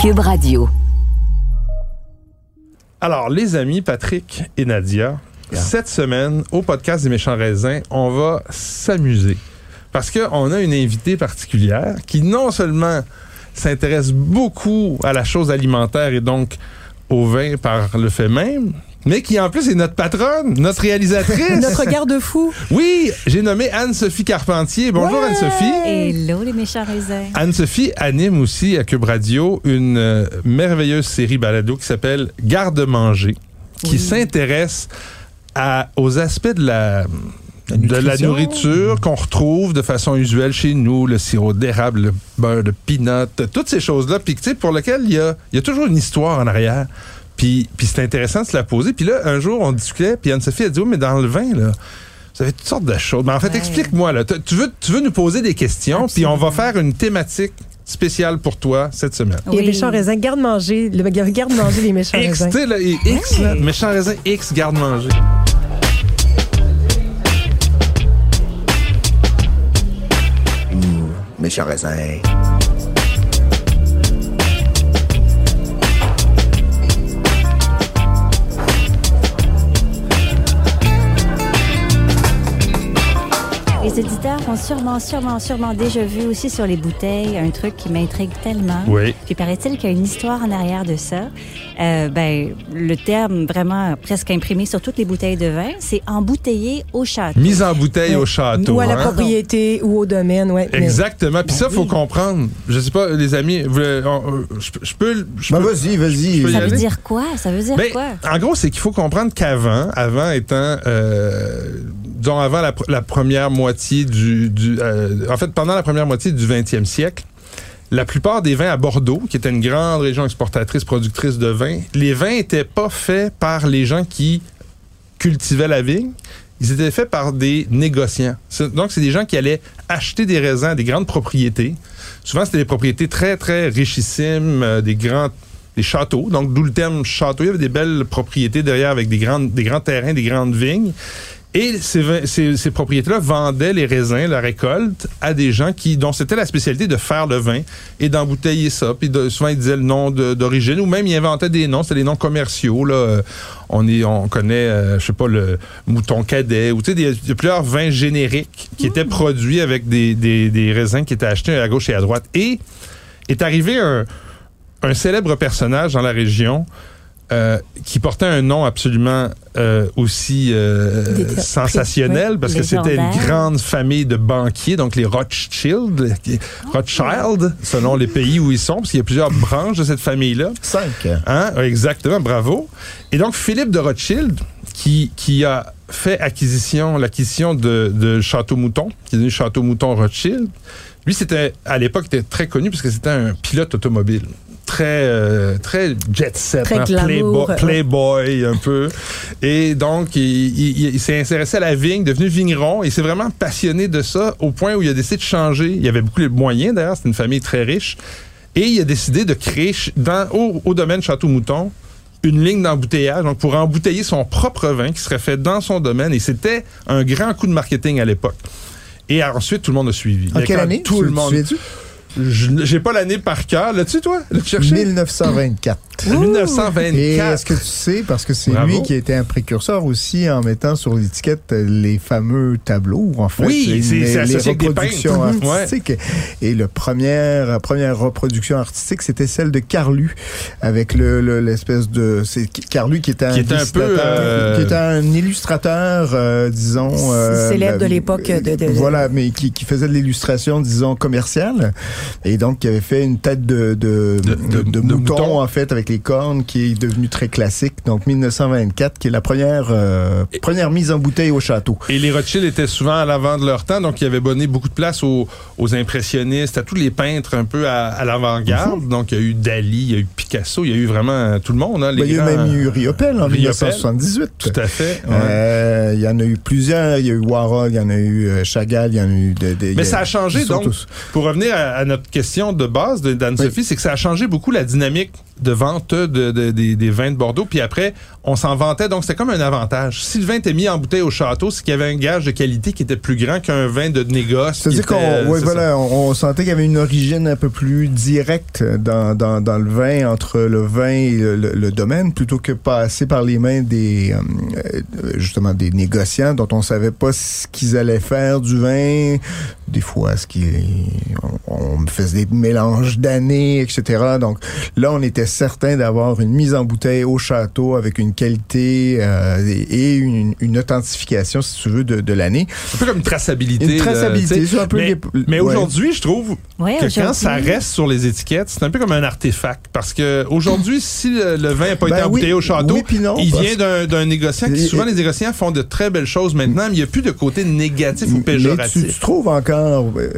Cube Radio. Alors, les amis, Patrick et Nadia, cette semaine, au podcast des méchants raisins, on va s'amuser. Parce qu'on a une invitée particulière qui non seulement s'intéresse beaucoup à la chose alimentaire et donc au vin par le fait même, mais qui en plus est notre patronne, notre réalisatrice. Notre garde-fou. Oui, j'ai nommé Anne-Sophie Carpentier. Bonjour Ouais. Anne-Sophie. Hello les méchants raisins. Anne-Sophie anime aussi à Cube Radio une euh, merveilleuse série balado qui s'appelle Garde-manger, qui s'intéresse aux aspects de la, de la nutrition. nourriture qu'on retrouve de façon usuelle chez nous, le sirop d'érable, le beurre de peanut, toutes ces choses-là, puis pour lesquelles il y a, il y a toujours une histoire en arrière. Puis, puis c'est intéressant de se la poser. Puis là, un jour, on discutait, puis Anne-Sophie a dit, oui, mais dans le vin, là, vous avez toutes sortes de choses. Mais en fait, Ouais. explique-moi, là. Tu veux, tu veux nous poser des questions, puis on va faire une thématique spéciale pour toi cette semaine. Les méchants raisins, garde-manger. Le garde-manger des méchants X, raisins. là, et X, là, méchant raisin, X, garde-manger. Méchant raisin. Les éditeurs ont sûrement, sûrement, sûrement déjà vu aussi sur les bouteilles un truc qui m'intrigue tellement. Oui. Puis paraît-il qu'il y a une histoire en arrière de ça. Euh, ben, le terme vraiment presque imprimé sur toutes les bouteilles de vin, c'est embouteillé au château. Mise en bouteille au château. Ou à la hein? propriété ou au domaine, ouais. Mais- Exactement. Puis ça, faut comprendre. Je sais pas, les amis, vous- on- je, je peux. je Ben peux- vas-y, vas-y. Ça aller? veut dire quoi? Ça veut dire Ben, quoi? en gros, c'est qu'il faut comprendre qu'avant, avant étant, euh, disons, avant la, pr- la première moitié du, euh, en fait, pendant la première moitié du 20e siècle, la plupart des vins à Bordeaux, qui était une grande région exportatrice, productrice de vin, les vins étaient pas faits par les gens qui cultivaient la vigne. Ils étaient faits par des négociants. Donc, c'est des gens qui allaient acheter des raisins des grandes propriétés. Souvent, c'était des propriétés très, très richissimes, euh, des grands des châteaux. Donc, d'où le terme château. Il y avait des belles propriétés derrière avec des, grandes, des grands terrains, des grandes vignes. Et ces, ces, ces propriétés-là vendaient les raisins, la récolte, à des gens qui dont c'était la spécialité de faire le vin et d'embouteiller ça. Puis de- souvent, ils disaient le nom d'origine ou même ils inventaient des noms. C'était des noms commerciaux. Là. On, est, on connaît, euh, je sais pas, le mouton cadet ou tu sais, des- il y a plusieurs vins génériques qui étaient produits avec des, des, des raisins qui étaient achetés à gauche et à droite. Et est arrivé un, un célèbre personnage dans la région euh, qui portait un nom absolument euh, aussi euh, sensationnel parce que c'était une grande famille de banquiers, donc les Rothschild, qui- Rothschild, selon les pays où ils sont, parce qu'il y a plusieurs branches de cette famille-là. Cinq. Hein? Exactement, bravo. Et donc, Philippe de Rothschild, qui, qui a fait acquisition, l'acquisition de, de Château Mouton, qui est devenu Château Mouton Rothschild, lui, c'était, à l'époque, était très connu parce que c'était un pilote automobile. Très, euh, très jet set, Très hein, glamour, playboy, playboy un peu. Et donc, il, il- il s'est intéressé à la vigne, devenu vigneron, et il s'est vraiment passionné de ça au point où il a décidé de changer. Il y avait beaucoup de moyens, d'ailleurs, c'était une famille très riche. Et il a décidé de créer dans, au, au domaine Château Mouton une ligne d'embouteillage, donc pour embouteiller son propre vin qui serait fait dans son domaine. Et c'était un grand coup de marketing à l'époque. Et ensuite, tout le monde a suivi. En quelle année? Tout Tu- le monde. Je- J'ai pas l'année par cœur. L'as-tu, toi? L'as-tu cherché? 1924. Et 1924. est-ce que tu sais, parce que c'est lui qui a été un précurseur aussi en mettant sur l'étiquette euh, les fameux tableaux, en fait. Oui, les- c'est- les, c'est associé avec des peintres. Artistiques. Et la première, la première reproduction artistique, c'était celle de Carlu, avec le le- l'espèce de... C'est Carlu qui était un, Qui était un peu, euh, Qui était un illustrateur, euh, disons... euh, Célèbre de euh, l'époque de- de- de- Voilà, mais qui, qui faisait de l'illustration, disons, commerciale. Et donc, qui avait fait une tête de, de, De- de, de- de mouton, mouton. en fait, avec les cornes, qui est devenu très classique. Donc, 1924, qui est la première, euh, première mise en bouteille au château. Et les Rothschild étaient souvent à l'avant de leur temps, donc ils avaient donné beaucoup de place aux, aux impressionnistes, à tous les peintres un peu à, à l'avant-garde. Donc il y a eu Dali, il y a eu Picasso, il y a eu vraiment tout le monde. Hein, les Ben, il y a grands- même eu Riopelle en Riopelle. 1978. Tout à fait. ouais. Euh, Il y en a eu plusieurs. Il y a eu Warhol, il y en a eu euh, Chagall, il y en a eu... De, de- Mais a- ça a changé, donc, tous- pour revenir à, à notre question de base de- d'Anne-Sophie, c'est que ça a changé beaucoup la dynamique de vente de, de- des, des vins de Bordeaux. Puis après, on s'en vantait. Donc, c'était comme un avantage. Si le vin était mis en bouteille au château, c'est qu'il y avait un gage de qualité qui était plus grand qu'un vin de négoce. C'est-à-dire qu'on ouais, voilà, on, on sentait qu'il y avait une origine un peu plus directe dans, dans, dans le vin, entre le vin et le, le- le domaine, plutôt que passer par les mains des euh, euh, justement des négociants dont on savait pas ce qu'ils allaient faire du vin, des fois ce qui on, on faisait des mélanges d'années, etc. Donc là, on était certain d'avoir une mise en bouteille au château avec une qualité euh, et une, une authentification, si tu veux, de, de l'année. Un peu comme une traçabilité. Une traçabilité, c'est un peu mais les- mais ouais. aujourd'hui, je trouve Ouais, que quand ça reste sur les étiquettes, c'est un peu comme un artefact. Parce que aujourd'hui, si le, le vin n'a pas Ben été oui, embouteillé au château, oui puis non, il vient d'un négociant. Qui, souvent, les négociants font de très belles choses maintenant, mais il n'y a plus de côté négatif ou Mais tu, péjoratif. tu trouves encore, euh,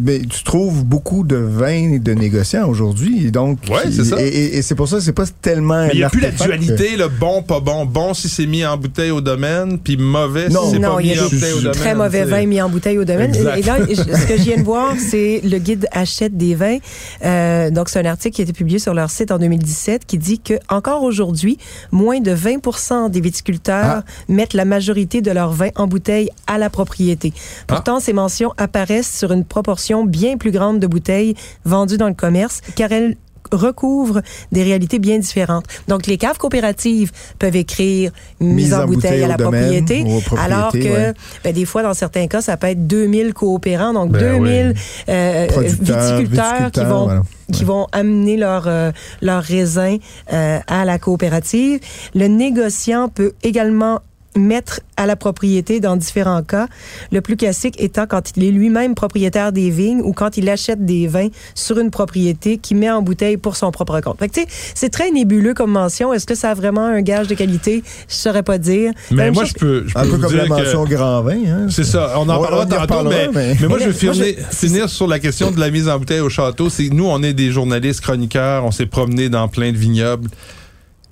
mais tu trouves beaucoup de vins de négociants aujourd'hui, donc Ouais, c'est ça. Et, et- c'est pour ça que c'est pas tellement. Il n'y a plus la dualité, le bon, pas bon. Bon si c'est mis en bouteille au domaine, puis mauvais Non. si c'est Non, pas il y mis a en des bouteille au domaine. Très mauvais vins mis en bouteille au domaine. Exact. Et là, ce que je viens de voir, c'est le guide achète des vins. Euh, donc, c'est un article qui a été publié sur leur site en 2017 qui dit que encore aujourd'hui, moins de 20% des viticulteurs Ah. mettent la majorité de leurs vins en bouteille à la propriété. Pourtant, ces mentions apparaissent sur une proportion bien plus grande de bouteilles vendues dans le commerce, car elles recouvrent des réalités bien différentes. Donc, les caves coopératives peuvent écrire mise, en, bouteille, à la domaine propriété, alors que ouais. ben, des fois, dans certains cas, ça peut être 2000 coopérants, donc Ben 2000 euh, viticulteurs, qui vont voilà. qui vont amener leur euh, leur raisin euh, à la coopérative. Le négociant peut également mettre à la propriété dans différents cas. Le plus classique étant quand il est lui-même propriétaire des vignes ou quand il achète des vins sur une propriété qui met en bouteille pour son propre compte. Fait que, tu sais, c'est très nébuleux comme mention. Est-ce que ça a vraiment un gage de qualité? Je saurais pas dire. Mais moi, chose- je peux, je peux Un peu vous comme la dire que- mention grand vin. Hein, C'est ça. On en parlera tantôt, mais, mais- mais moi, je moi, finir, finir sur la question de la mise en bouteille au château. C'est nous, on est des journalistes chroniqueurs, on s'est promenés dans plein de vignobles.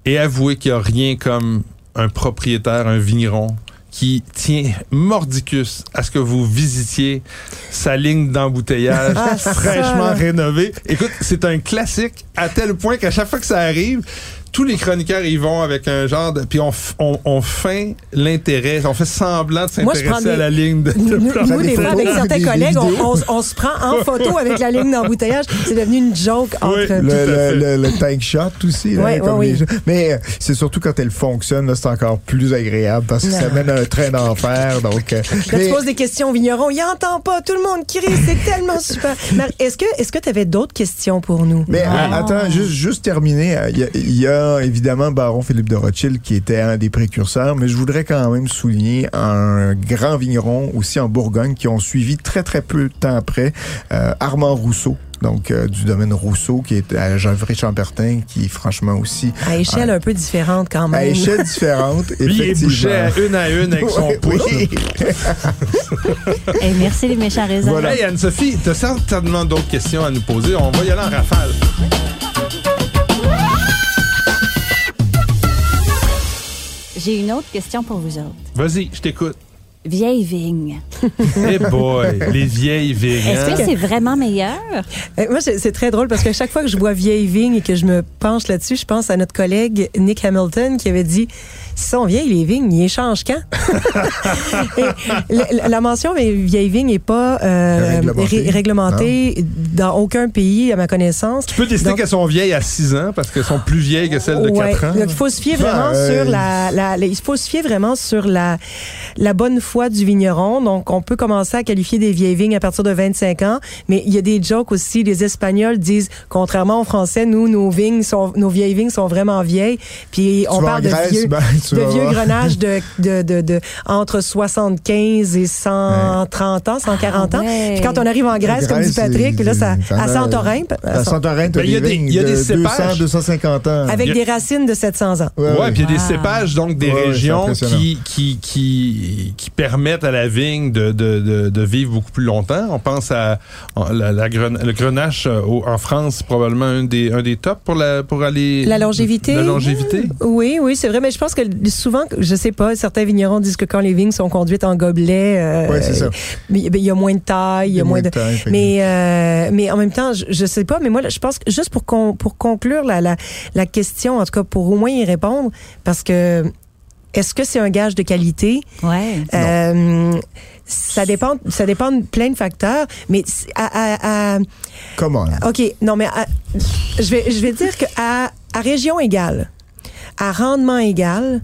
Et avouez qu'il n'y a rien comme un propriétaire, un vigneron, qui tient mordicus à ce que vous visitiez sa ligne d'embouteillage Ah, fraîchement rénovée. Écoute, c'est un classique à tel point qu'à chaque fois que ça arrive, tous les chroniqueurs y vont avec un genre de... Puis on, on, on feint l'intérêt, on fait semblant de Moi, je prends s'intéresser à la ligne de... Nous, de nous, des des fois, photos, avec certains des collègues, on, on- on se prend en photo avec la ligne d'embouteillage. C'est devenu une joke entre... Oui. Le, le, le, le tank shot aussi. là, comme les oui. gens. Mais euh, c'est surtout quand elle fonctionne, là, c'est encore plus agréable parce que ça Non. mène à un train d'enfer. Donc, euh, Là, mais- tu poses des questions au vigneron, il entend pas, tout le monde crie, c'est tellement super. Mais est-ce que est-ce que tu avais d'autres questions pour nous? Mais Ah. attends, juste, juste terminer. euh, Il y, a- il y a évidemment Baron Philippe de Rothschild qui était un des précurseurs, mais je voudrais quand même souligner un grand vigneron aussi en Bourgogne qui ont suivi très très peu de temps après euh, Armand Rousseau. Donc, euh, du domaine Rousseau, qui est à Gevrey-Chambertin, qui est franchement aussi À échelle un peu différente quand à même. échelle différente. Lui, il est effectivement. à une à une avec son pouce. oui. Merci les méchants raisins. Voilà. Hey Anne-Sophie, t'as certainement d'autres questions à nous poser. On va y aller en rafale. J'ai une autre question pour vous autres. Vas-y, je t'écoute. Vieille vigne. Hey boy, les vieilles vignes. Est-ce hein? que c'est vraiment meilleur? Euh, Moi, c'est très drôle parce que chaque fois que je vois vieille vigne et que je me penche là-dessus, je pense à notre collègue Nick Hamilton qui avait dit si sont vieilles les vignes, ils échangent quand? Et la, la mention mais vieille vigne n'est pas euh, Réglementée. ré- réglementée dans aucun pays à ma connaissance. Tu peux décider Donc- qu'elles sont vieilles à 6 ans parce qu'elles sont plus vieilles que celles de Ouais. 4 ans. Donc, il faut se fier Enfin, vraiment euh, sur la, la- la- il faut se fier vraiment sur la, la bonne foi du vigneron. Donc, on peut commencer à qualifier des vieilles vignes à partir de 25 ans, mais il y a des jokes aussi. Les Espagnols disent, contrairement aux Français, nous, nos vignes sont, nos vieilles vignes sont vraiment vieilles. Puis, on Tu parle de Grèce, vieux, ben, de vieux grenages de, de, de, de- entre 75 et 130 ans, 140 Ah, ans. ouais. Puis quand on arrive en Grèce, comme dit Patrick, là, ça, à Santorin, À Santorin, Ben, il y a des il y a des de cépages. 200, 250 ans. avec a- des racines de 700 ans. Ouais, Ouais, ouais. puis il y a des cépages, donc des régions qui, qui, qui, qui permettent à la vigne de, de, de, de vivre beaucoup plus longtemps. On pense à en- la, la gren- le grenache euh, au- en France, probablement un des, un des tops pour, la, pour aller... La longévité. La longévité. Oui, oui, c'est vrai, mais je pense que souvent, je sais pas, certains vignerons disent que quand les vignes sont conduites en gobelet, euh, Ouais, c'est ça. mais il y a moins de taille, il y a moins de. Mais euh, mais en même temps, je, je sais pas, mais moi je pense que juste pour con- pour conclure la, la la question, en tout cas pour au moins y répondre, parce que est-ce que c'est un gage de qualité? Ouais. Euh, Ça dépend, ça dépend de plein de facteurs, mais à, à- à- Comment? OK, non, mais à- je, vais, je vais dire qu'à à région égale, à rendement égal,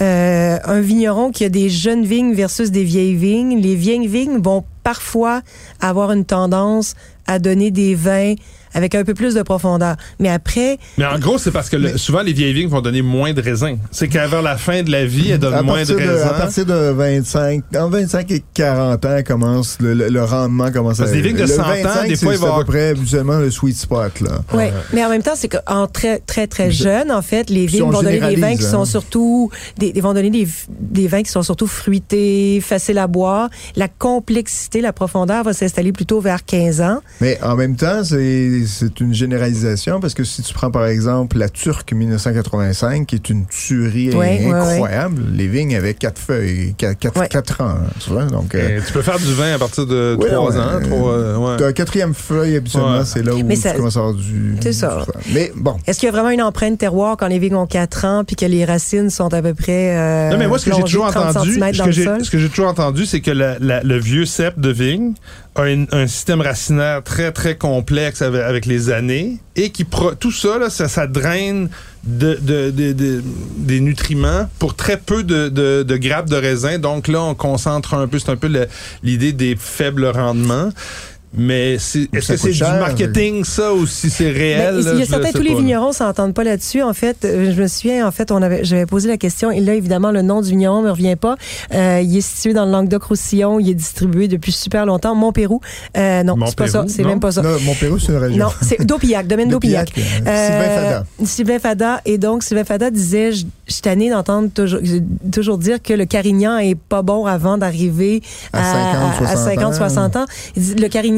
euh, un vigneron qui a des jeunes vignes versus des vieilles vignes, les vieilles vignes vont parfois avoir une tendance à donner des vins avec un peu plus de profondeur. Mais après, Mais en gros, c'est parce que le- souvent, les vieilles vignes vont donner moins de raisins. C'est qu'à vers la fin de la vie, elles donnent moins de raisins. à partir de 25, en 25 et 40 ans, commence le, le- le rendement commence Parce à que des vignes de le 100 ans, 25, des fois, c'est il va à peu près habituellement le sweet spot là. Ouais, mais en même temps, c'est qu'en très très très jeune, en fait, les vignes on vont donner des vins qui sont hein. surtout des, des- vont donner des, des vins qui sont surtout fruités, faciles à boire. La complexité, la profondeur va s'installer plutôt vers 15 ans. Mais en même temps, c'est c'est une généralisation parce que si tu prends par exemple la Turque 1985, qui est une tuerie Ouais, ouais, incroyable, les vignes avaient quatre feuilles, quatre, quatre, Ouais. quatre ans, tu vois. Donc, euh, tu peux faire du vin à partir de Ouais, 3 ouais. ans. trois, euh, ouais. quatrième feuille, habituellement, Ouais. c'est là où Mais tu ça- commences à avoir du. C'est ça. Mais bon. Est-ce qu'il y a vraiment une empreinte terroir quand les vignes ont 4 ans puis que les racines sont à peu près euh, Non, mais moi, ce que j'ai toujours 30 entendu, ce que j'ai toujours entendu, c'est que la- la- le vieux cep de vigne a une- un système racinaire très, très complexe avec, avec les années et qui, pro- tout ça, là, ça, ça draine de, de- de- de- des nutriments pour très peu de, grappes de raisin. Donc là, on concentre un peu, c'est un peu l'idée des faibles rendements. Mais c'est, est-ce que c'est du marketing, ça, ou si c'est réel? Ben, là, il y a certains, tous les pas, vignerons s'entendent pas là-dessus. En fait, euh, je me souviens, en fait, on avait, j'avais posé la question et là, évidemment, le nom du vigneron me revient pas. Euh, il est situé dans le Languedoc-Roussillon. Il est distribué depuis super longtemps. Montpérou. Euh, non, c'est pas ça. Montpérou, C'est non? même pas ça. Non, Montpérou, c'est une région. Non, c'est Dopillac, domaine Dopillac. Dopillac, euh, Sylvain Fada. Sylvain Fada. Et donc, Sylvain Fada disait, je je suis tannée d'entendre toujours, toujours dire que le Carignan est pas bon avant d'arriver À 50, à 50, 60 60 ans. Le Carignan,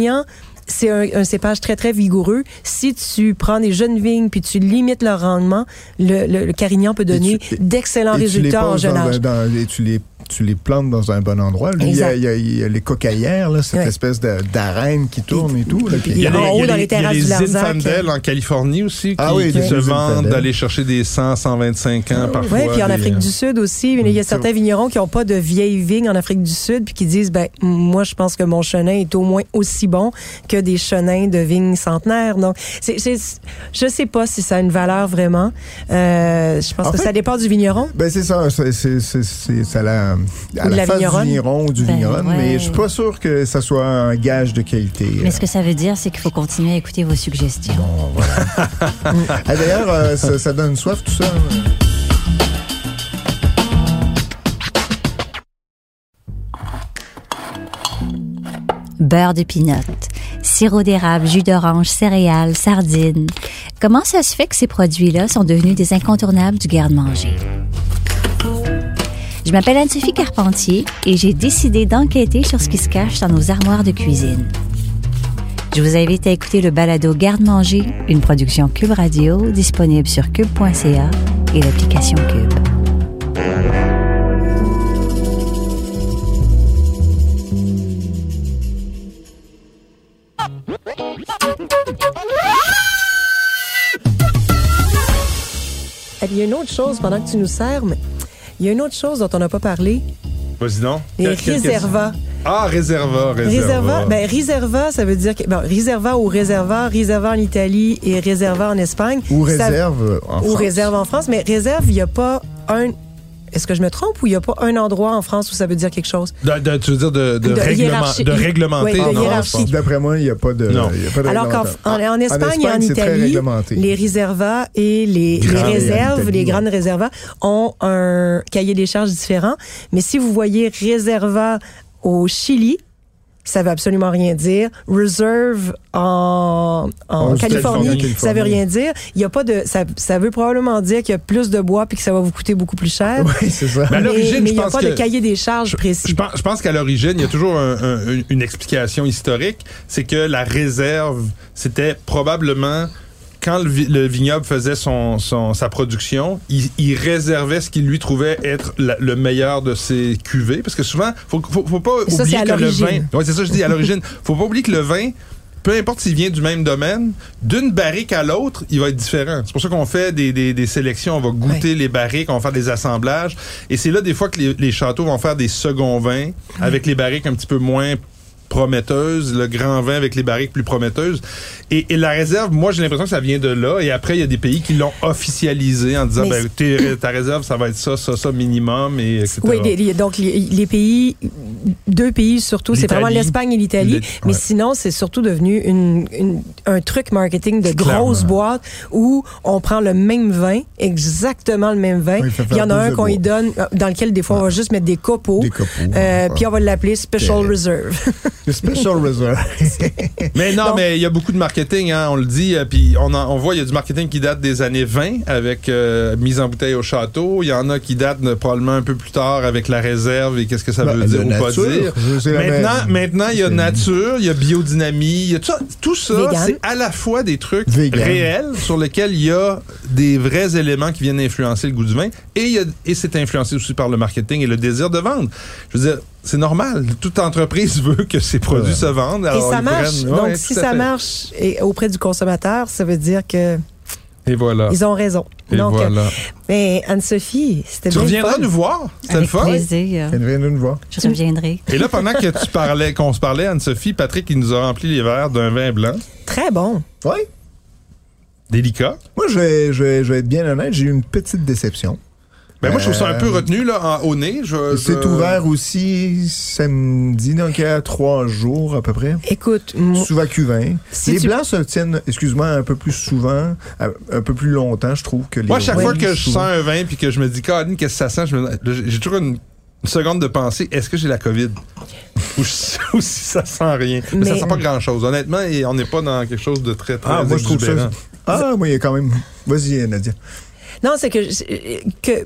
c'est un, un cépage très, très vigoureux. Si tu prends des jeunes vignes puis tu limites leur rendement, le, le, le Carignan peut donner d'excellents résultats en jeune dans, âge. dans- et tu les, tu les plantes dans un bon endroit. Lui, il, y a, il y a- il y a les cocaillères, là, cette Ouais. espèce d'arène qui tourne et tout. là, puis il y a en haut, dans les il y a terrasses du les Larzac. Zinfandel en Californie aussi qui, Ah oui, qui les se vendent d'aller chercher des 100, 125 ans parfois. Oui, puis en Afrique euh, du Sud aussi, il y a certains vignerons qui n'ont pas de vieilles vignes en Afrique du Sud, puis qui disent, ben moi, je pense que mon chenin est au moins aussi bon que des chenins de vignes centenaires. Donc, je sais pas si ça a une valeur vraiment. Euh, je pense En que fait- ça dépend du vigneron. Ben c'est ça, c'est- ça la, à la, la face vigneronne. du vigneron ou du Ben, vigneronne, ouais. mais je suis pas sûr que ça soit un gage de qualité. Mais ce que ça veut dire, c'est qu'il faut continuer à écouter vos suggestions. Ah, D'ailleurs, euh, ça, ça donne soif tout ça. hein? Beurre de pinot, sirop d'érable, jus d'orange, céréales, sardines. Comment ça se fait que ces produits-là sont devenus des incontournables du garde-manger? Je m'appelle Anne-Sophie Carpentier et j'ai décidé d'enquêter sur ce qui se cache dans nos armoires de cuisine. Je vous invite à écouter le balado Garde-manger, une production Cube Radio disponible sur cube.ca et l'application Cube. Il y a une autre chose pendant que tu nous sers, mais il y a une autre chose dont on n'a pas parlé. Vas-y donc. Les réservats. Ah, réserva, réserva. Réserva, ben réserva, ça veut dire que bon, réserva ou réserva, réserva en Italie et réserva en Espagne. Ou Ça- réserve en ou France. réserve en France, mais réserve, il n'y a pas un. Est-ce que je me trompe ou il n'y a pas un endroit en France où ça veut dire quelque chose? De- de- tu veux dire de, de, De réglement- hiérarchie. de réglementer? Oui, en. D'après moi, il n'y a pas de. Non. y a pas de Alors qu'en en, en Espagne, et en c'est très Italie, les réservas et les, réserves, En Italie, les ouais. grandes réservas ont un cahier des charges différent. Mais si vous voyez réserva au Chili, ça veut absolument rien dire. Reserve en, en En Californie, Californie, ça veut rien dire. Il y a pas de, ça, ça veut probablement dire qu'il y a plus de bois puis que ça va vous coûter beaucoup plus cher. Oui, c'est ça. Ben, à mais l'origine, mais je il n'y a pense pas de cahier des charges précis. Je pense, je pense qu'à l'origine, il y a toujours un- un- une explication historique. C'est que la réserve, c'était probablement quand le, vi- le vignoble faisait son, son- sa production, il, il réservait ce qu'il lui trouvait être la- le meilleur de ses cuvées. Parce que souvent, faut, faut, faut pas ça, oublier que le vin. Ouais, c'est ça que je dis à l'origine. Faut pas oublier que le vin. Peu importe s'il vient du même domaine, d'une barrique à l'autre, il va être différent. C'est pour ça qu'on fait des, des, des sélections, on va goûter les barriques, on va faire des assemblages. Et c'est là des fois que les, les châteaux vont faire des seconds vins avec les barriques un petit peu moins prometteuses, le grand vin avec les barriques plus prometteuses. Et, et la réserve, moi j'ai l'impression que ça vient de là. Et après, il y a des pays qui l'ont officialisé en disant, ben, tes- ta réserve, ça va être ça, ça, ça minimum, et etc. Oui, les- donc les, les pays, deux pays surtout, c'est vraiment l'Espagne et l'Italie. Mais ouais. sinon, c'est surtout devenu une, une- un truc marketing de grosses boîtes où on prend le même vin, exactement le même vin. Oui, il y en a un qu'on y donne, euh, dans lequel des fois on va juste mettre des copeaux. Euh, ouais. Puis on va l'appeler Special. Reserve. Special Reserve. Mais non, Donc- mais il y a beaucoup de marketing, hein, on le dit, euh, puis on, en- on voit, il y a du marketing qui date des années 20 avec euh, mise en bouteille au château. Il y en a qui datent euh, probablement un peu plus tard avec la réserve et qu'est-ce que ça Ben, veut de dire ou pas nature, dire. c'est la Maintenant, maintenant, il y a nature, il y a biodynamie, il y a tout ça, tout ça c'est à la fois des trucs Vegan. réels sur lesquels il y a des vrais éléments qui viennent influencer le goût du vin et, il y a- et c'est influencé aussi par le marketing et le désir de vendre. Je veux dire, c'est normal. Toute entreprise veut que ses produits Ouais. se vendent. Et ça marche. prennent- Donc si ça fait. marche et auprès du consommateur, ça veut dire que Et voilà. ils ont raison. Et Donc, voilà. mais Anne-Sophie, c'était Tu reviendras fun. nous voir. C'était le Avec fun. plaisir. Elle vient de nous voir. Je reviendrai. Et là, pendant que tu parlais, qu'on se parlait, Anne-Sophie, Patrick, il nous a rempli les verres d'un vin blanc, Très bon. Oui. délicat. Moi, je vais, je, vais, je vais être bien honnête, j'ai eu une petite déception. Ben, moi, je trouve ça un peu Euh, retenu, là, en, au nez. Je- C'est je- ouvert aussi samedi, donc il y a trois jours à peu près. Écoute, Sous vin. Si les tu- blancs se tiennent, excuse-moi, un peu plus souvent, un un peu plus longtemps, je trouve, que les Moi, chaque fois que je souvent. sens un vin puis que je me dis, Caroline, qu'est-ce que ça sent, je me- j'ai toujours une, une seconde de pensée, est-ce que j'ai la COVID? ou, si- ou si ça sent rien. Mais, ça Mais- sent pas grand-chose. Honnêtement, et on n'est pas dans quelque chose de très, très Ah, moi, je trouve ça. Ah, moi, il y a quand même. Vas-y, Nadia. Non, c'est que, que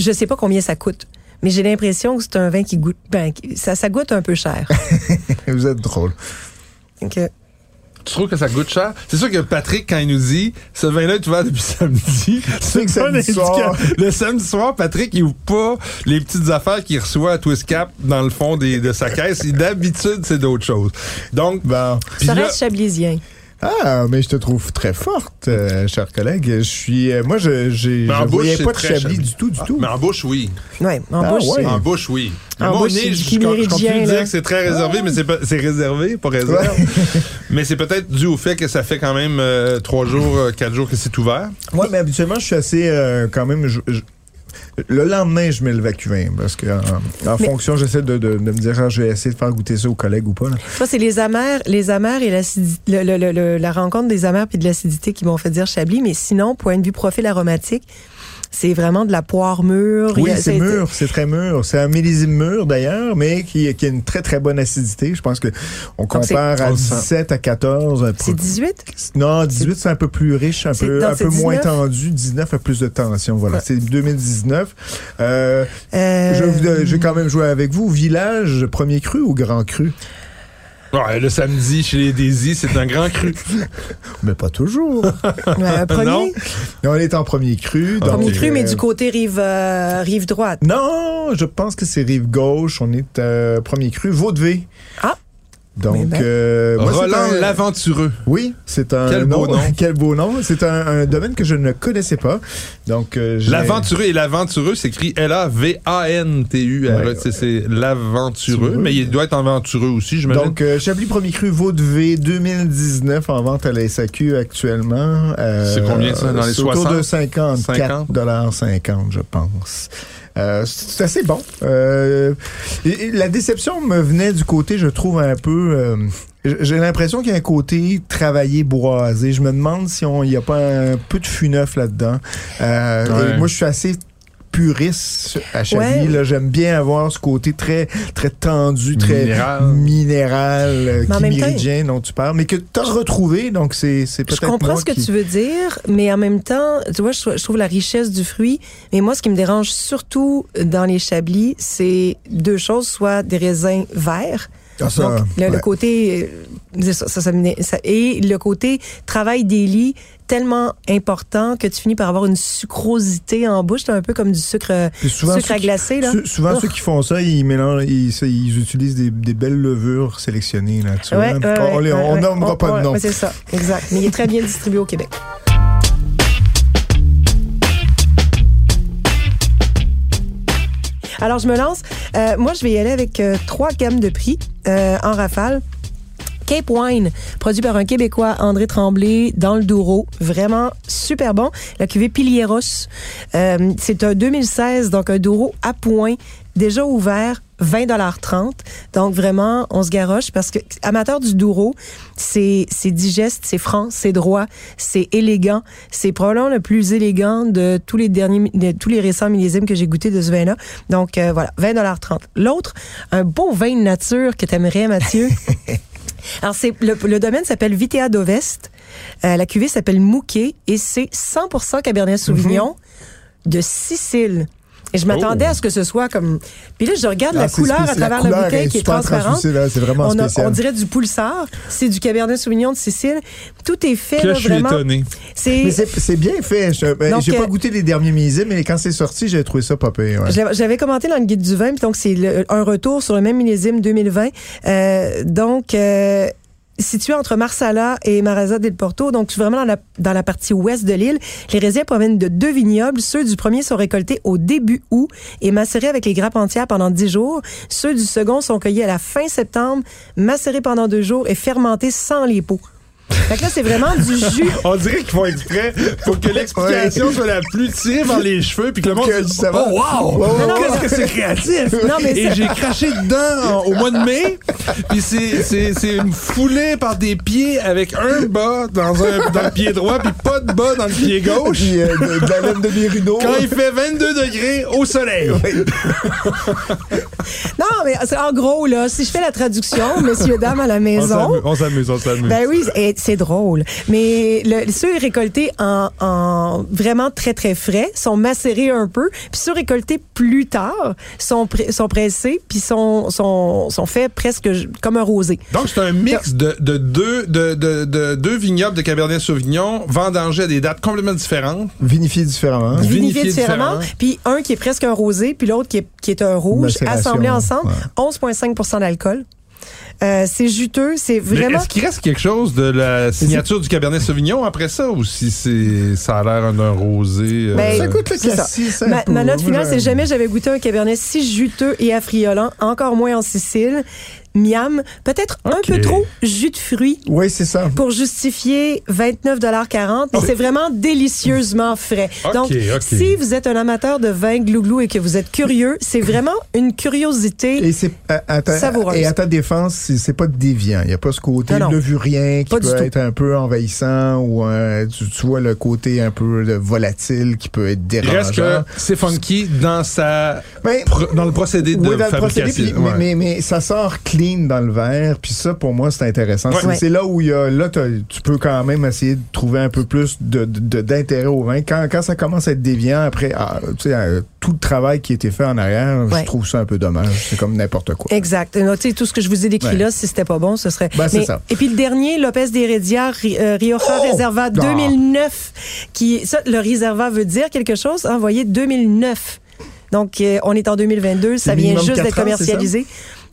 je sais pas combien ça coûte, mais j'ai l'impression que c'est un vin qui goûte. Ben, ça, ça goûte un peu cher. Vous êtes drôle. Tu trouves que ça goûte cher? C'est sûr que Patrick, quand il nous dit ce vin-là est ouvert depuis samedi, c'est que samedi soir. Le samedi soir, Patrick, il ouvre pas les petites affaires qu'il reçoit à Twist Cap dans le fond des- de sa caisse. Et D'habitude, c'est d'autres choses. Donc, puis ça là- reste chablisien. Ah, mais je te trouve très forte, euh, cher collègue. Je suis. euh, moi, je, j'ai, Mais en je bouche, voyais pas de très chablis chablis. du tout, du Ah, tout. mais en bouche, oui. Ouais, en Ah, bouche, ouais. En bouche, oui. Mais En moi, bouche, nez, je, du je continue de dire que c'est très réservé, mais c'est pas- c'est réservé, pas réservé. mais c'est peut-être dû au fait que ça fait quand même euh, trois jours, euh, quatre jours que c'est ouvert. Ouais, mais habituellement, je suis assez euh, quand même. je- je- le lendemain, je mets le vacuvin parce que en, en fonction, j'essaie de, de- de me dire, ah, je vais essayer de faire goûter ça aux collègues ou pas. là. Ça, c'est les amers, les amers et l'acidité, le- le- le- le- la rencontre des amers puis de l'acidité qui m'ont fait dire Chablis. Mais sinon, point de vue profil aromatique, c'est vraiment de la poire mûre. Oui, c'est mûr, c'est très mûr. C'est un millésime mûr d'ailleurs, mais qui, qui a une très très bonne acidité. Je pense que on compare à on le sent. 17 à 14. un peu- C'est 18? Non, 18 c'est un peu plus riche, un peu, non, un peu moins 19. tendu. 19 a plus de tension. Voilà, Ouais. c'est 2019. Euh, Euh, je, vais- je vais quand même jouer avec vous. Village, premier cru ou grand cru? Ouais, le samedi chez les Daisy, c'est un grand cru. Mais pas toujours. ouais, premier, Non. on est en premier cru. premier donc, cru, mais euh, du côté rive, euh, rive droite. Non, je pense que c'est rive gauche. On est euh, premier cru. Vaudevé. Ah. Donc, ben. euh, moi, c'est Roland un- l'aventureux. Oui, c'est un Quel beau nom. Quel beau nom. C'est un, un domaine que je ne connaissais pas. Donc, euh, j'ai- L'aventureux et l'aventureux s'écrit L-A-V-A-N-T-U-R-E. Ouais. C'est- C'est l'aventureux, Aventureux. mais il doit être aventureux aussi, j'imagine. Donc, euh, Chablis Premier Cru Vaudevé 2019 en vente à la SAQ actuellement. Euh, C'est combien, ça, dans les c'est autour 60? de 54 dollars 50, je pense. Euh, c'est assez bon. Euh, et- et la déception me venait du côté, je trouve, un peu... euh, j'ai l'impression qu'il y a un côté travaillé, boisé. Je me demande si on il n'y a pas un peu de fût neuf là-dedans. Ouais. Moi, je suis assez puriste à Chablis. Ouais. Là, j'aime bien avoir ce côté très, très tendu, très Minéral. minéral, euh, Mais chiméridien dont tu parles, mais que tu as retrouvé. Donc, c'est c'est Je peut-être comprends moi ce que qui- tu veux dire, mais en même temps, tu vois, je, trou- je trouve la richesse du fruit. Mais moi, ce qui me dérange surtout dans les chablis, c'est deux choses, soit des raisins verts. Ah, ça, Donc, le, côté, ça, ça, ça me- ça- et le côté travail des lits tellement important que tu finis par avoir une sucrosité en bouche, un peu comme du sucre, souvent, sucre ceux à qui- glacer là. souvent, Oh. ceux qui font ça, ils mélangent, ils, ça, ils utilisent des, des belles levures sélectionnées. Là, tu Ouais, vois. ouais, on ouais, on nommera pas de nom. c'est ça, exact. Mais il est très bien distribué au Québec. Alors, je me lance. Euh, moi, je vais y aller avec euh, trois gammes de prix euh, en rafale. Cape Wine, produit par un Québécois, André Tremblay, dans le Douro. Vraiment super bon. La cuvée Pilieros. Euh, c'est un 2016, donc un Douro à point, déjà ouvert, 20,30 Donc vraiment, on se garoche parce que amateur du Douro, c'est c'est digeste, c'est franc, c'est droit, c'est élégant. C'est probablement le plus élégant de tous les derniers, de tous les récents millésimes que j'ai goûté de ce vin-là. Donc euh, voilà, 20,30 L'autre, un beau vin de nature que t'aimerais, Mathieu? Alors, c'est le, le domaine s'appelle Vitea d'Ovest. Euh, la cuvée s'appelle Mouquet et c'est 100% Cabernet Sauvignon de Sicile. Et je m'attendais à ce que ce soit comme. Puis là, je regarde Ah, la c'est couleur à spécial. La travers la couleur bouteille est qui est transparente. hein, c'est vraiment on, a- spécial. on dirait du pulsar. C'est du Cabernet Sauvignon de Sicile. Tout est fait là, là, je suis étonné. C'est. Bien fait. Je- ben, Donc, J'ai pas euh, goûté les derniers millésimes, mais quand c'est sorti, j'ai trouvé ça pas pire. ouais. J'avais commenté dans le guide du vin, puis donc c'est un retour sur le même millésime 2020. Euh, donc euh, situé entre Marsala et Marazza del Porto, donc vraiment dans la, partie ouest de l'île. Les raisins proviennent de deux vignobles. Ceux du premier sont récoltés au début août et macérés avec les grappes entières pendant 10 jours. Ceux du second sont cueillis à la fin septembre, macérés pendant deux jours et fermentés sans les pots. Fait que là, c'est vraiment du jus. On dirait qu'ils font exprès pour que l'explication soit la plus tirée par les cheveux puis que le monde Que dise ça va? Oh wow! Qu'est-ce que c'est créatif! Non, mais Et j'ai craché dedans en- au mois de mai, puis c'est, c'est, c'est une foulée par des pieds avec un bas dans, un, dans le pied droit puis pas de bas dans le pied gauche. Puis, euh, de, de la laine de Mérino. Quand il fait 22 degrés au soleil. Non, mais en gros, là, si je fais la traduction, messieurs, dames à la On maison. on s'amuse, on s'amuse. Ben oui, c'est drôle. Mais le, ceux récoltés en, en vraiment très, très frais sont macérés un peu. Puis ceux récoltés plus tard sont, pr- sont pressés puis sont, sont, sont faits presque comme un rosé. Donc, c'est un mix de, de, deux, de, de, de deux vignobles de Cabernet Sauvignon vendangés à des dates complètement différentes. Vinifié différemment. Vinifié Vinifié différemment. différemment. Puis un qui est presque un rosé, puis l'autre qui est, qui est un rouge, Macération, assemblés ensemble. ouais. 11,5 d'alcool. Euh, c'est juteux, c'est vraiment... est-ce qu'il reste quelque chose de la signature du Cabernet Sauvignon après ça ou si c'est ça a l'air d'un rosé? euh, Ben, Ça goûte le C'est ça. Ma, ma note finale, c'est jamais j'avais goûté un cabernet si juteux et affriolant, encore moins en Sicile. Miam, peut-être un peu trop jus de fruits Oui, c'est ça. pour justifier 29,40 mais c'est vraiment délicieusement frais. Donc, si vous êtes un amateur de vin glouglou et que vous êtes curieux, c'est vraiment une curiosité. Et c'est ta, Savoureuse. et à ta défense, c'est pas déviant. Il n'y a pas ce côté Non, non. levurien qui Pas peut tout. être un peu envahissant ou euh, tu, tu vois le côté un peu euh, volatile qui peut être Il reste que dérangeant. c'est funky dans sa Ben, pro- dans le procédé de oui, dans le procédé, fabrication. puis- Ouais. mais, mais, mais ça sort clean dans le verre, puis ça, pour moi, c'est intéressant. Ouais. C'est- là où il y a, là, tu peux quand même essayer de trouver un peu plus de- de- d'intérêt au vin. Quand, quand ça commence à être déviant, après, ah, tu sais, euh, tout le travail qui a été fait en arrière, Ouais. je trouve ça un peu dommage. C'est comme n'importe quoi. Exact. Tu sais, tout ce que je vous ai décrit Ouais. là, si c'était pas bon, ce serait. Ben, c'est Mais- ça. Et puis le dernier, Lopez d'Heredia, euh, Rioja Oh! Reserva Ah! 2009, qui ça, le Reserva veut dire quelque chose. Voyez, 2009. Donc euh, on est en 2022, ça vient juste d'être ans, commercialisé.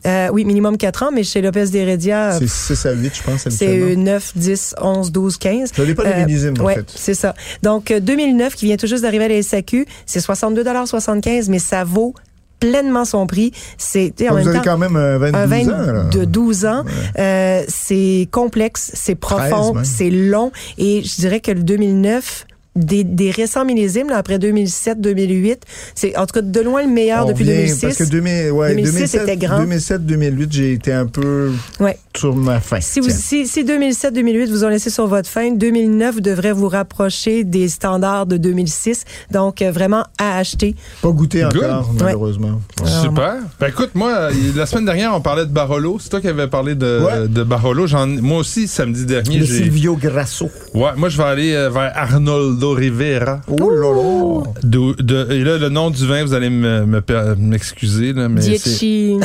Euh, oui, minimum 4 ans, mais chez Lopez d'Heredia, euh, C'est 6 à 8, je pense, c'est habituellement. 9, 10, 11, 12, 15. Ça dépend des Euh, millésimes, en ouais, fait. c'est ça. Donc, euh, 2009, qui vient tout juste d'arriver à la SAQ, c'est 62,75 mais ça vaut pleinement son prix. C'est, en Vous même avez temps, quand même euh, 22 un vin ans. là. de 12 ans. Euh, c'est complexe, c'est profond, 13 même. c'est long. Et je dirais que le 2009, des, des récents millésimes, là, après 2007, 2008, c'est en tout cas de loin le meilleur On depuis vient- 2006. Parce que 2000, ouais, 2006 2007, était grand. 2007, 2008, j'ai été un peu Ouais. sur ma fin. Si, vous, Tiens. si, si 2007, 2008 vous ont laissé sur votre fin, 2009 devrait vous rapprocher des standards de 2006. Donc, euh, vraiment à acheter. Pas goûté Good. encore, malheureusement. Ouais. Super. Ben écoute, moi, euh, la semaine dernière, on parlait de Barolo. C'est toi qui avais parlé de, Ouais. de Barolo. J'en- moi aussi, samedi dernier, Le j'ai. Silvio Grasso. Ouais, moi, je vais aller euh, vers Arnoldo Rivera. Oh là là. De- de- et là, le nom du vin, vous allez me- me m'excuser, là, mais c'est.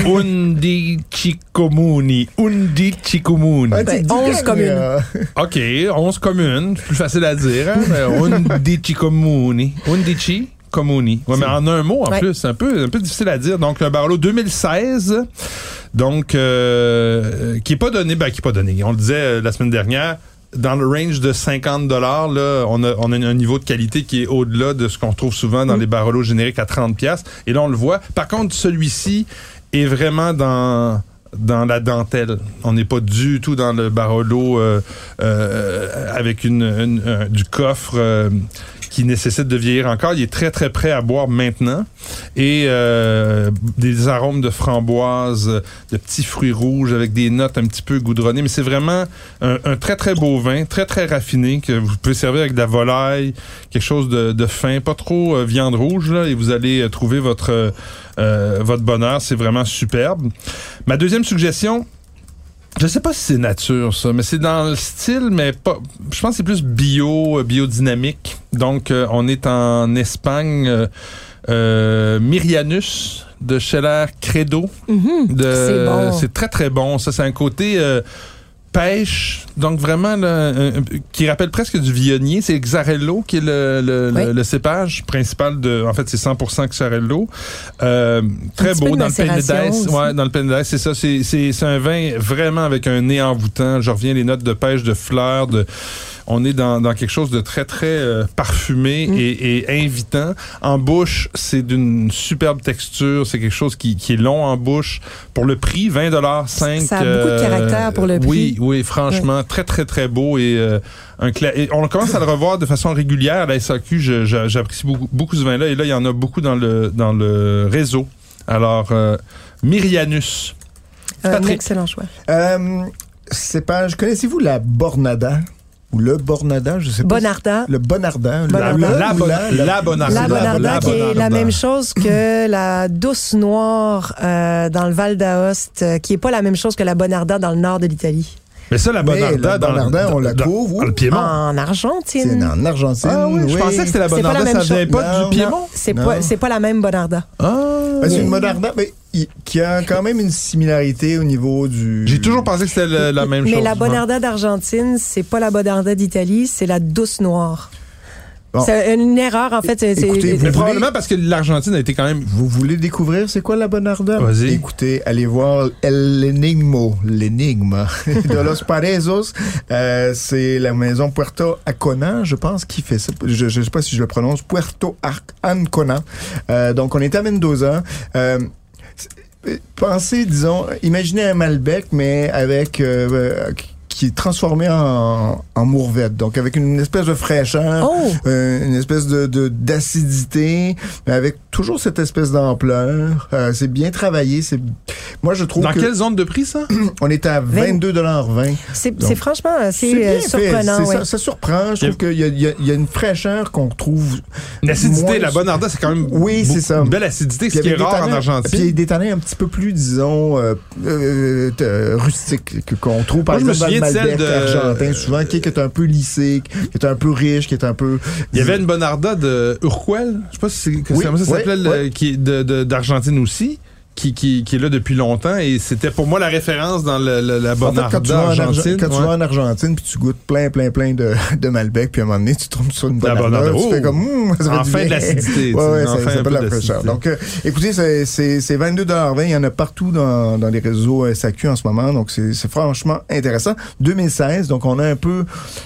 Ah, Ben, t'es dit 11 que, communes. euh, OK, 11 communes. C'est plus facile à dire. Hein? mais Undicicomuni. Undici comuni. Ouais, mais en un mot, en Ouais. plus. C'est un peu, un peu difficile à dire. Donc, le Barolo 2016. Donc, euh, qui est pas donné, ben, qui est pas donné. On le disait euh, la semaine dernière. Dans le range de 50 dollars, là, on a, on a un niveau de qualité qui est au-delà de ce qu'on retrouve souvent dans les Barolos génériques à 30 pièces. Et là, on le voit. Par contre, celui-ci est vraiment dans dans la dentelle. On n'est pas du tout dans le Barolo euh, euh, avec une, une- un- du coffre euh, qui nécessite de vieillir encore. Il est très, très prêt à boire maintenant. Et euh, des arômes de framboise, de petits fruits rouges avec des notes un petit peu goudronnées. Mais c'est vraiment un, très, très beau vin, très, très raffiné, que vous pouvez servir avec de la volaille, quelque chose de, fin, pas trop euh, viande rouge, là, et vous allez euh, trouver votre, votre bonheur. C'est vraiment superbe. Ma deuxième suggestion, je sais pas si c'est nature, ça, mais c'est dans le style, mais pas. Je pense que c'est plus bio, euh, biodynamique. Donc, euh, on est en Espagne. euh, euh, Myrianus de Scheller Credo. Mhm. De- C'est bon. C'est très, très bon. Ça, c'est un côté euh, pêche. Donc, vraiment, là, qui rappelle presque du Viognier. C'est Xarello qui est le, le, le- Oui. le cépage principal de. En fait, c'est 100% Xarello. Euh, très beau dans le aussi. Ouais, dans le c'est ça. C'est un vin vraiment avec un nez envoûtant. Je reviens les notes de pêche, de fleurs, de. On est dans, dans quelque chose de très, très euh, parfumé Mm. et, et invitant. En bouche, c'est d'une superbe texture. C'est quelque chose qui, qui est long en bouche. Pour le prix, 20 5 Ça a beaucoup de caractère pour le prix. Oui, oui, franchement, très, très, très beau. Et, euh, un cla- et on commence à le revoir de façon régulière à la SAQ. Je- je- J'apprécie beaucoup, beaucoup ce vin-là. Et là, il y en a beaucoup dans le, dans le réseau. Alors, euh, Myrianus. Un Patrick. excellent choix. Euh, cépage, connaissez-vous la Bornada? Ou le Bornada, je sais pas. Bonarda. Le Bonarda. La, le- la, la- la Bonarda. La Bonarda, qui est la même chose que la Douce Noire euh, dans le Val d'Aoste, euh, qui est pas la même chose que la Bonarda dans le nord de l'Italie. Mais ça, la Bonarda, la dans, Bonarda, on la dans- trouve où? dans le Piémont. En C'est Argentine. en Argentine. Ah oui, je pensais que c'était la C'est pas Bonarda, la ça venait pas Non. du Piémont? C'est Non. pas, c'est pas la même Bonarda. Ah. Ben, c'est une Bonarda mais, qui a quand même une similarité au niveau du. J'ai toujours pensé que c'était la même chose. Mais la Bonarda d'Argentine, c'est pas la Bonarda d'Italie, c'est la Douce Noire. Bon. C'est une erreur, en fait. c'est- Écoutez, vous Mais voulez- probablement parce que l'Argentine a été quand même Vous voulez découvrir c'est quoi la Bonarda? Vas-y. Écoutez, allez voir El Enigmo, l'énigme de Los Parezos. Euh, c'est la maison Puerto Acona, je pense, qui fait ça. Je ne sais pas si je le prononce. Puerto Ancona. Euh, donc, on est à Mendoza. Euh, c'est- pensez, disons, imaginez un Malbec, mais avec... euh, euh, qui est transformé en, en mourvette. Donc, avec une espèce de fraîcheur, Oh! euh, une espèce de de- d'acidité, mais avec toujours cette espèce d'ampleur. Euh, c'est bien travaillé. C'est moi je trouve Dans que quelle zone de prix, ça? on est à 22,20 C'est c'est franchement assez C'est bien euh, surprenant. Ouais. ça, ça surprend. Je trouve qu'il y, a- il y a- il y a une fraîcheur qu'on retrouve. L'acidité, moins- la Bonarda, c'est quand même Oui, c'est ça. une belle acidité, ce qui est rare en Argentine. Puis des tanins un petit peu plus, disons, euh, euh, euh, rustiques que- qu'on trouve par Moi, je me souviens Malbec celle de- argentin, souvent qui est, un peu lissé, qui est un peu riche, qui est un peu. Il y avait une Bonarda de Urquell, je sais pas si c'est Oui, ça oui, s'appelait, oui. qui est de- de- d'Argentine aussi. Qui, qui, qui est là depuis longtemps et c'était pour moi la référence dans le- le- la En fait, Bonarda quand tu vas en, Arge- argentine. quand tu vas en Argentine puis tu goûtes plein, plein, plein de, de Malbec, puis à un moment donné, tu tombes sur une Bonarda, Bonarda. tu fais Oh! comme, Hum, ça fait du Enfin bien. de l'acidité, Ouais, ouais, ça, enfin ça s'appelle la fraîcheur. Donc, euh, écoutez, c'est- c'est c'est 22,20 Il y en a partout dans, dans les réseaux SAQ en ce moment. Donc, c'est c'est franchement intéressant. 2016, donc on a un peu...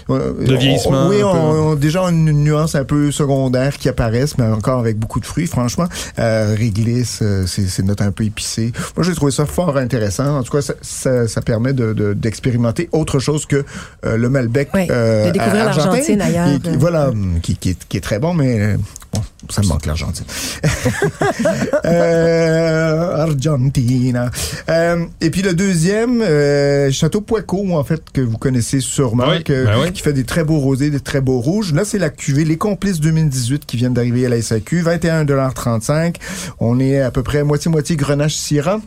euh, De on- vieillissement, oui, on, on- déjà une nuance un peu secondaire qui apparaissent, mais encore avec beaucoup de fruits, franchement. Euh, réglisse, euh, c'est c'est notre un peu épicé. Moi, j'ai trouvé ça fort intéressant. En tout cas, ça, ça, ça permet de- de- d'expérimenter autre chose que euh, le Malbec Ouais, euh, de découvrir argentin, l'Argentine ailleurs. qui- qui- voilà, qui, qui est, qui est très bon, mais euh, bon, ça me manque l'Argentine. euh, Argentina. Euh, et puis le deuxième, euh, Château Poico, en fait, que vous connaissez sûrement, Oui, que- ben oui. qui fait des très beaux rosés, des très beaux rouges. Là, c'est la cuvée Les Complices 2018 qui viennent d'arriver à la SAQ, 21,35 On est à peu près moitié-moitié Grenache Syrah.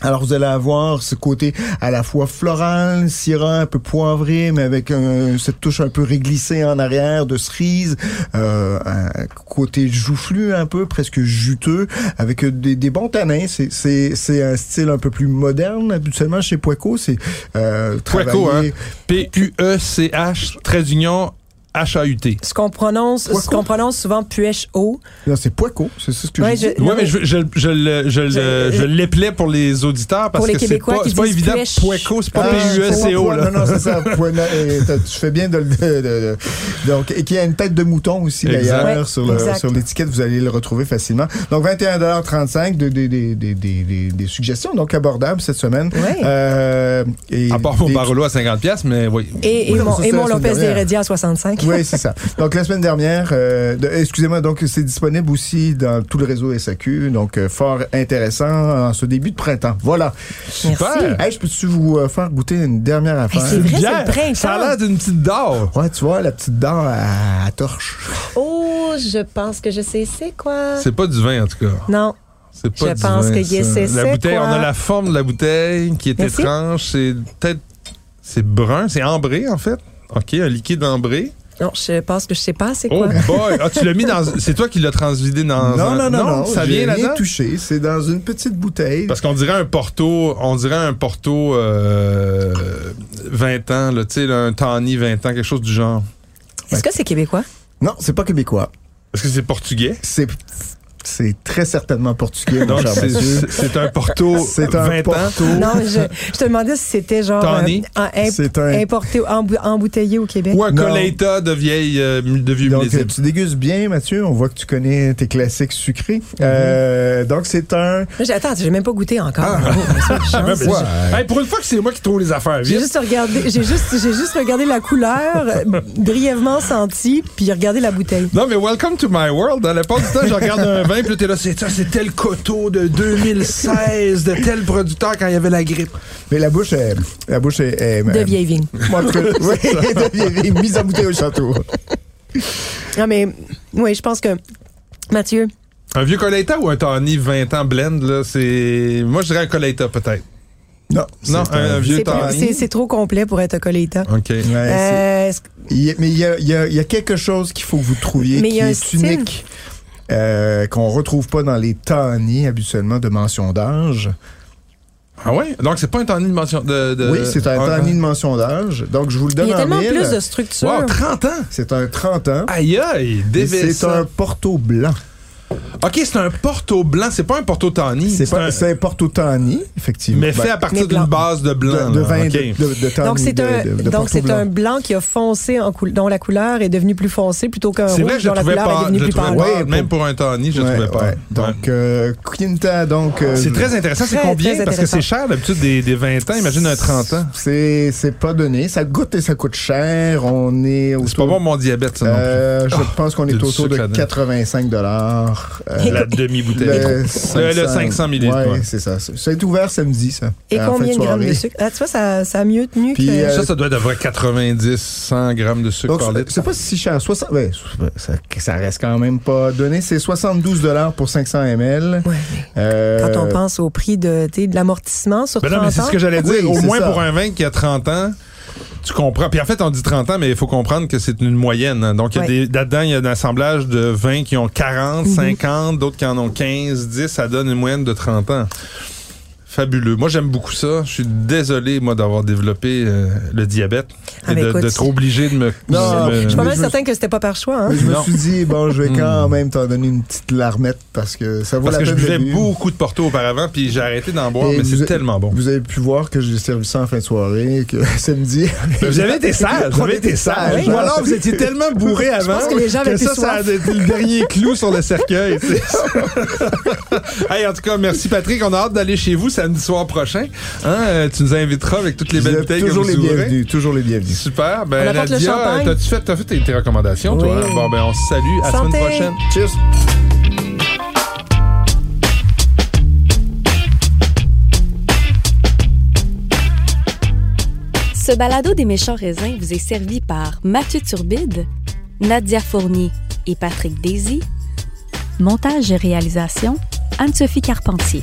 Alors, vous allez avoir ce côté à la fois floral, syrah, un peu poivré, mais avec un- cette touche un peu réglissée en arrière de cerise, euh, un côté joufflu un peu, presque juteux, avec des, des bons tanins. C'est, c'est, c'est un style un peu plus moderne, habituellement, chez Poico. C'est euh, Poico, hein? travailler- P-U-E-C-H, trait d'union, H-A-U-T. Ce qu'on prononce, ce qu'on prononce souvent puèche haut. Non, c'est Poico, c'est ça ce que Ouais, je dis. Oui, mais je, je, je, le- je, Je- pour les auditeurs parce Pour les que c'est Québécois pas, pas disent évident. Poico, c'est pas Ah, P-U-E-C-O. Non, non, c'est ça. tu fais bien de le. donc, et qui a une tête de mouton aussi, d'ailleurs, sur, le- exact. sur l'étiquette, vous allez le retrouver facilement. Donc, 21,35 de, des des des des des- des suggestions, donc abordables cette semaine. Ouais. Euh, et À part mon des- Barolo à 50$, piastres, mais oui. Et, Oui, mon, Lopez d'Heredia à 65. Oui, c'est ça. Donc, la semaine dernière, euh, de- excusez-moi, donc c'est disponible aussi dans tout le réseau SAQ, donc euh, fort intéressant en ce début de printemps. Voilà. Super. Hey, je peux-tu vous euh, faire goûter une dernière affaire? c'est vrai, c'est le printemps. Ça a l'air d'une petite d'or. Ouais, tu vois, la petite dent à, à torche. Oh, je pense que je sais c'est quoi. C'est pas du vin, en tout cas. Non. C'est pas Je du pense vin, que ça. c'est- La c'est bouteille, quoi? on a la forme de la bouteille qui est Merci. étrange. C'est peut-être. C'est brun, c'est ambré, en fait. OK, un liquide ambré. Non, je pense que je sais pas c'est Oh quoi. boy! Ah, tu l'as mis dans. C'est toi qui l'as transvidé dans. Non, un- non, non, non. Ça j'ai vient rien là-dedans? touché. C'est dans une petite bouteille. Parce qu'on dirait un Porto, on dirait un Porto euh, 20 ans, là, tu sais, un Tawny 20 ans, quelque chose du genre. Est-ce que c'est québécois? Non, c'est pas québécois. Est-ce que c'est portugais? C'est c'est très certainement portugais, mon cher c'est monsieur. c'est- c'est un Porto C'est un 20 ans. Porto. Non, mais je, je te demandais si c'était genre euh, imp- un importé, embou- embouteillé au Québec. Ou un Non. Colheita de vieille, euh, de vieux Donc, millésime. euh, tu dégustes bien, Mathieu. On voit que tu connais tes classiques sucrés. Euh, donc, c'est un... Attends, j'ai même pas goûté encore. Ah. Ben, j'ai- Hey, pour une fois que c'est moi qui trouve les affaires J'ai juste regardé, j'ai juste, j'ai juste regardé la couleur, brièvement senti, puis regardé la bouteille. Non, mais welcome to my world. À l'époque du temps, je regarde un vin, puis là, t'es là, c'est ça, c'est tel coteau de 2016, de tel producteur quand il y avait la grippe. Mais la bouche est... La bouche est... est- De vieille vigne. Moi, oui, de vieille vigne, mise en bouteille au château. Non, mais, oui, je pense que, Mathieu, Un vieux Colheita ou un Tawny 20 ans blend, là, c'est. Moi, je dirais un Colheita, peut-être. Non, Non, un vieux Tawny. c'est, trop complet pour être un Colheita. OK. Ouais, c'est- Euh, est-ce- Il y a- mais il y a, il y a- il y a quelque chose qu'il faut que vous trouviez Mais il qui y a un est style. unique, euh, qu'on retrouve pas dans les tannies habituellement de mention d'âge. Ah ouais? Donc, c'est pas un Tawny de mention de. de- oui, c'est un tanny de mention d'âge. Donc, je vous le il donne y a en tellement mille. plus de structure. Wow, 30 ans! C'est un 30 ans. Aïe aïe! C'est un Porto blanc. OK, c'est un Porto blanc, c'est pas un Porto Tawny. C'est un- un Porto Tanny, effectivement. Mais fait Ben, à partir d'une base de blanc. de vin OK. de, de, de tanny Donc c'est un donc c'est blanc. un blanc qui a foncé en dont la couleur est devenue plus foncée plutôt qu'un C'est vrai, rouge je dont la trouvais couleur est pas. devenue Je le plus pâle. Ouais, Même pour- un Tawny, je Ouais, trouvais pas. ouais. Donc, euh, Quinta, donc... euh, C'est très intéressant. C'est combien? très Parce que c'est cher d'habitude des, des 20 ans. Imagine un 30 ans. C'est c'est pas donné. Ça goûte et ça coûte cher. On est C'est pas bon mon diabète, ça non plus. Euh, je pense qu'on est autour de là-dedans. 85 Euh, La demi-bouteille. le, Le- le 500 millilitres, c'est ça. Ça a été ouvert samedi, ça. Et combien de grammes de sucre? Ah, tu vois, ça, ça a mieux tenu Puis, que. euh, Ça, ça doit être à près 90, 100 grammes de sucre Donc, par c'est- litre. c'est pas si cher. 60, ouais, ça, ça reste quand même pas donné. C'est 72 dollars pour 500 ml. Ouais, Euh, quand on pense au prix de, l'amortissement sur Ben 30 non, mais c'est ce que j'allais dire. Oui, Au moins ça. pour un vin qui a 30 ans, tu comprends. Puis en fait, on dit 30 ans, mais il faut comprendre que c'est une moyenne. hein. Donc, il y a Ouais. des, là-dedans, il y a un assemblage de vins qui ont 40, Mhm. 50, d'autres qui en ont 15, 10. Ça donne une moyenne de 30 ans. Fabuleux. Moi, j'aime beaucoup ça. Je suis désolé, moi, d'avoir développé euh, le diabète Ah, et d'être obligé de me. Non, me- Je suis pas mal je me- certain que c'était pas par choix. Hein? Mais je me suis dit, bon, je vais quand Hmm. même t'en donner une petite larmette parce que ça vaut Parce la que je peine buvais beaucoup de Porto auparavant, puis j'ai arrêté d'en boire, Et mais vous c'est tellement bon. Vous avez pu voir que j'ai servi ça en fin de soirée, que samedi. Vous avez été sage, vous avez été sage. sages, Ou hein. alors, vous étiez tellement bourré avant pense que les gens avaient ça, ça a été le dernier clou sur le cercueil. hey, en tout cas, merci Patrick. On a hâte d'aller chez vous samedi soir prochain. Hein, euh, tu nous inviteras avec toutes les belles bouteilles que toujours vous les bienvenus, toujours les bienvenus. Super. Ben, On apporte le Nadia, t'as-tu fait, t'as fait tes, tes recommandations, toi? Oui. Bon, ben, on se salue. À la semaine prochaine. Cheers! Ce balado des méchants raisins vous est servi par Mathieu Turbide, Nadia Fournier et Patrick Daisy. Montage et réalisation, Anne-Sophie Carpentier.